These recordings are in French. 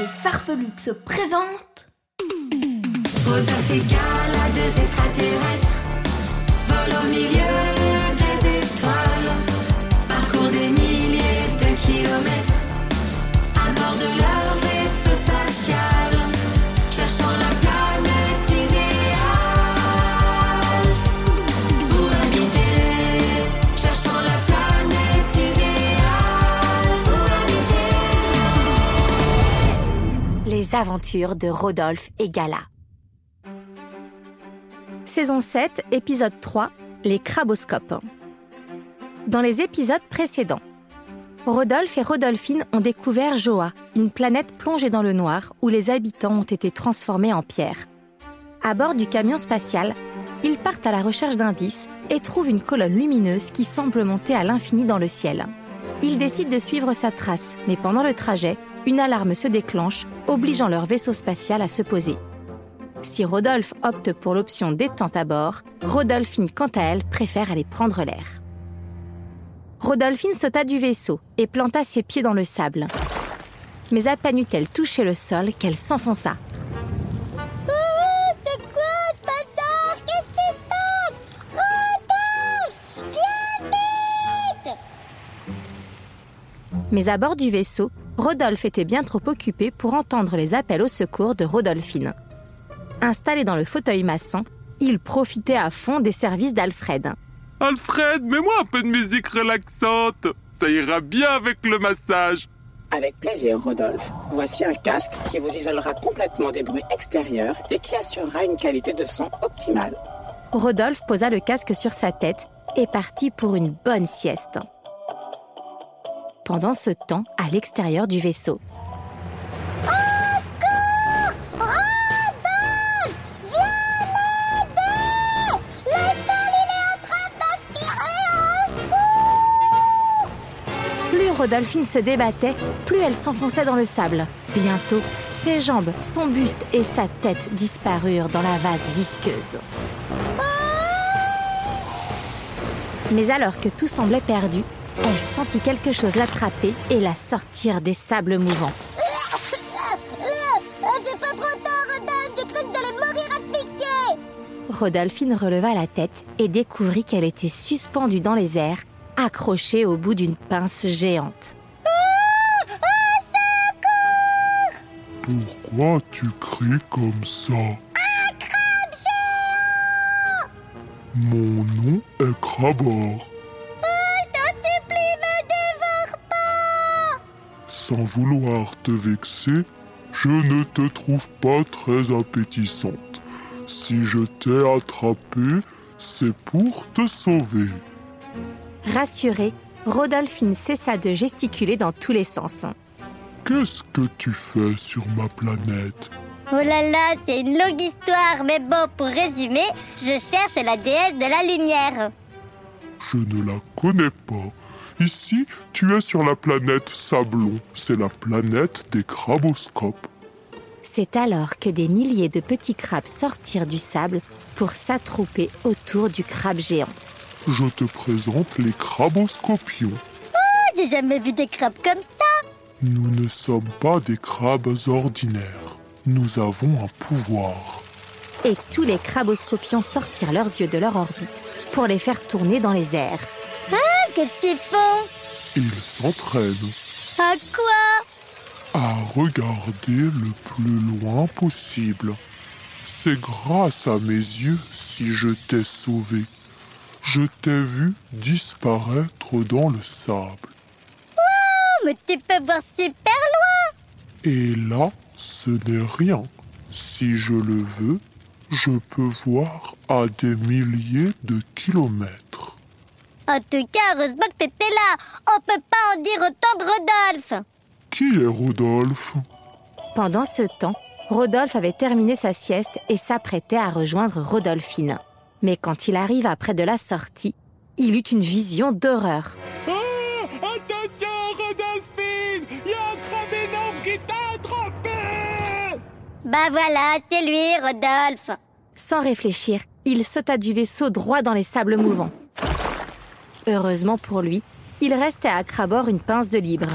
Et Farfelux se présentent Rodolphe et Gala, deux extraterrestres, volent au milieu Les aventures de Rodolphe et Gala. Saison 7, épisode 3, les craboscopes. Dans les épisodes précédents, Rodolphe et Rodolphine ont découvert Joa, une planète plongée dans le noir où les habitants ont été transformés en pierre. À bord du camion spatial, ils partent à la recherche d'indices et trouvent une colonne lumineuse qui semble monter à l'infini dans le ciel. Ils décident de suivre sa trace, mais pendant le trajet, une alarme se déclenche, obligeant leur vaisseau spatial à se poser. Si Rodolphe opte pour l'option détente à bord, Rodolphine, quant à elle, préfère aller prendre l'air. Rodolphine sauta du vaisseau et planta ses pieds dans le sable. Mais à peine eut-elle touché le sol qu'elle s'enfonça. Vite Mais à bord du vaisseau, Rodolphe était bien trop occupé pour entendre les appels au secours de Rodolphine. Installé dans le fauteuil maçon, il profitait à fond des services d'Alfred. Alfred, mets-moi un peu de musique relaxante. Ça ira bien avec le massage. Avec plaisir, Rodolphe. Voici un casque qui vous isolera complètement des bruits extérieurs et qui assurera une qualité de son optimale. Rodolphe posa le casque sur sa tête et partit pour une bonne sieste. Pendant ce temps, à l'extérieur du vaisseau, plus Rodolphine se débattait, plus elle s'enfonçait dans le sable. Bientôt, ses jambes, son buste et sa tête disparurent dans la vase visqueuse. Mais alors que tout semblait perdu, elle sentit quelque chose l'attraper et la sortir des sables mouvants. Ah, C'est pas trop tard, Rodolphe J'ai cru que j'allais mourir asphyxiée Rodolphine releva la tête et découvrit qu'elle était suspendue dans les airs, accrochée au bout d'une pince géante. Pourquoi tu cries comme ça? Mon nom est Crabor. Sans vouloir te vexer, je ne te trouve pas très appétissante. Si je t'ai attrapé, c'est pour te sauver. Rassurée, Rodolphine cessa de gesticuler dans tous les sens. Qu'est-ce que tu fais sur ma planète? Oh là là, c'est une longue histoire, mais bon, pour résumer, je cherche la déesse de la lumière. Je ne la connais pas. Ici, tu es sur la planète Sablon. C'est la planète des craboscopes. C'est alors que des milliers de petits crabes sortirent du sable pour s'attrouper autour du crabe géant. Je te présente les craboscopions. J'ai jamais vu des crabes comme ça. Nous ne sommes pas des crabes ordinaires. Nous avons un pouvoir. Et tous les craboscopions sortirent leurs yeux de leur orbite pour les faire tourner dans les airs. Qu'est-ce qu'ils font? Ils s'entraînent À quoi? À regarder le plus loin possible. C'est grâce à mes yeux si je t'ai sauvé. Je t'ai vu disparaître dans le sable. Oh, mais tu peux voir super loin Et là, ce n'est rien. Si je le veux, je peux voir à des milliers de kilomètres. En tout cas, heureusement que t'étais là. On peut pas en dire autant de Rodolphe. Qui est Rodolphe? Pendant ce temps, Rodolphe avait terminé sa sieste et s'apprêtait à rejoindre Rodolphine. Mais quand il arriva près de la sortie, il eut une vision d'horreur. Oh, attention, Rodolphine Il y a un crabe énorme qui t'a attrapé Bah voilà, c'est lui, Rodolphe. Sans réfléchir, il sauta du vaisseau droit dans les sables mouvants. Heureusement pour lui, il restait à Crabord une pince de libre.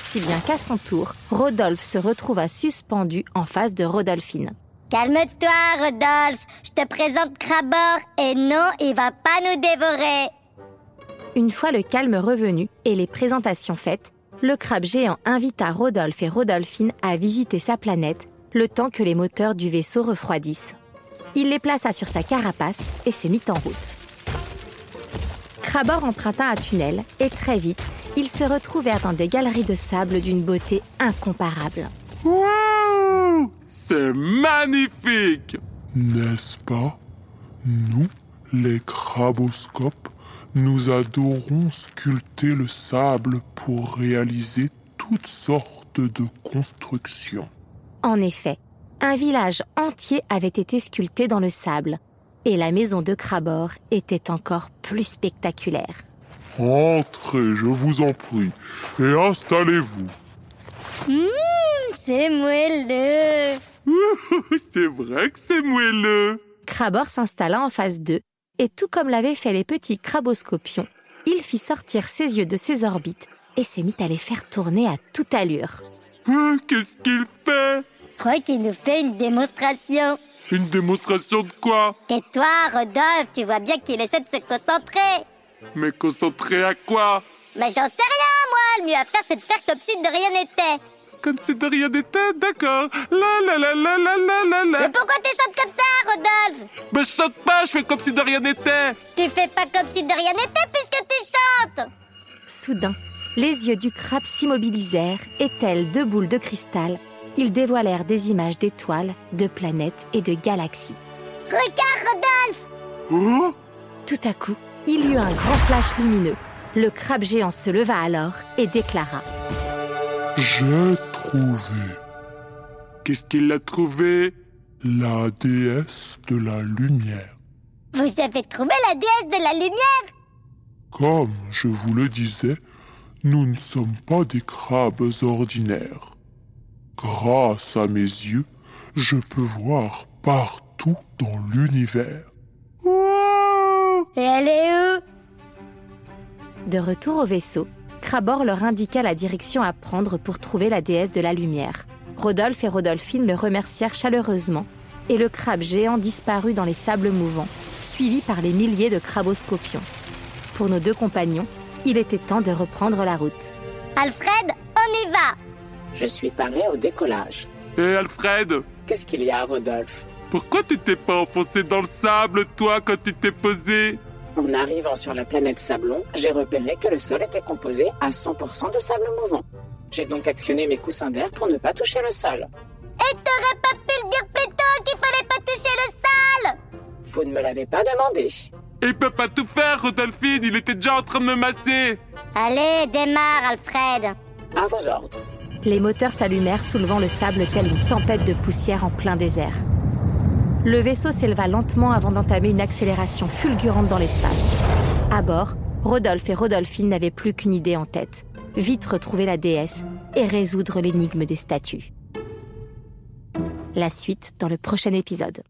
Si bien qu'à son tour, Rodolphe se retrouva suspendu en face de Rodolphine. Calme-toi, Rodolphe. Je te présente Crabor et non, il va pas nous dévorer. Une fois le calme revenu et les présentations faites, le crabe géant invita Rodolphe et Rodolphine à visiter sa planète le temps que les moteurs du vaisseau refroidissent. Il les plaça sur sa carapace et se mit en route. Crabor emprunta un tunnel et très vite, ils se retrouvèrent dans des galeries de sable d'une beauté incomparable. C'est magnifique N'est-ce pas? Nous, les craboscopes, nous adorons sculpter le sable pour réaliser toutes sortes de constructions. En effet, un village entier avait été sculpté dans le sable, et la maison de Crabor était encore plus spectaculaire. Entrez, je vous en prie, et installez-vous. C'est moelleux. C'est vrai que c'est moelleux Crabor s'installa en face d'eux, et tout comme l'avaient fait les petits craboscopions, il fit sortir ses yeux de ses orbites et se mit à les faire tourner à toute allure. Hein, Qu'est-ce qu'il fait? Je crois qu'il nous fait une démonstration. Une démonstration de quoi? Tais-toi, Rodolphe, tu vois bien qu'il essaie de se concentrer. Mais concentré à quoi? Mais j'en sais rien, moi. Le mieux à faire, c'est de faire comme si de rien n'était. Comme si de rien n'était, d'accord La la la la la la la Mais la pourquoi tu chantes comme ça, Rodolphe? Mais je chante pas, je fais comme si de rien n'était Tu fais pas comme si de rien n'était puisque tu chantes. Soudain, les yeux du crabe s'immobilisèrent et tels deux boules de cristal, ils dévoilèrent des images d'étoiles, de planètes et de galaxies. Regarde, Rodolphe. Oh Tout à coup, il y eut un grand flash lumineux. Le crabe géant se leva alors et déclara J'ai trouvé Qu'est-ce qu'il a trouvé? La déesse de la lumière. Vous avez trouvé la déesse de la lumière? Comme je vous le disais, nous ne sommes pas des crabes ordinaires. Grâce à mes yeux, je peux voir partout dans l'univers. Wow Et elle est où? De retour au vaisseau, Crabor leur indiqua la direction à prendre pour trouver la déesse de la lumière. Rodolphe et Rodolphine le remercièrent chaleureusement et le crabe géant disparut dans les sables mouvants, suivi par les milliers de craboscopions. Pour nos deux compagnons, il était temps de reprendre la route. Alfred, on y va Je suis paré au décollage. Hé Alfred? Qu'est-ce qu'il y a, Rodolphe? Pourquoi tu t'es pas enfoncé dans le sable, toi, quand tu t'es posé? En arrivant sur la planète Sablon, j'ai repéré que le sol était composé à 100% de sable mouvant. J'ai donc actionné mes coussins d'air pour ne pas toucher le sol. Et t'aurais pas pu le dire plus tôt qu'il fallait pas toucher le sol? Vous ne me l'avez pas demandé. Il peut pas tout faire, Rodolphine, il était déjà en train de me masser Allez, démarre, Alfred. À vos ordres. Les moteurs s'allumèrent, soulevant le sable telle une tempête de poussière en plein désert. Le vaisseau s'éleva lentement avant d'entamer une accélération fulgurante dans l'espace. À bord, Rodolphe et Rodolphine n'avaient plus qu'une idée en tête vite retrouver la déesse et résoudre l'énigme des statues. La suite dans le prochain épisode.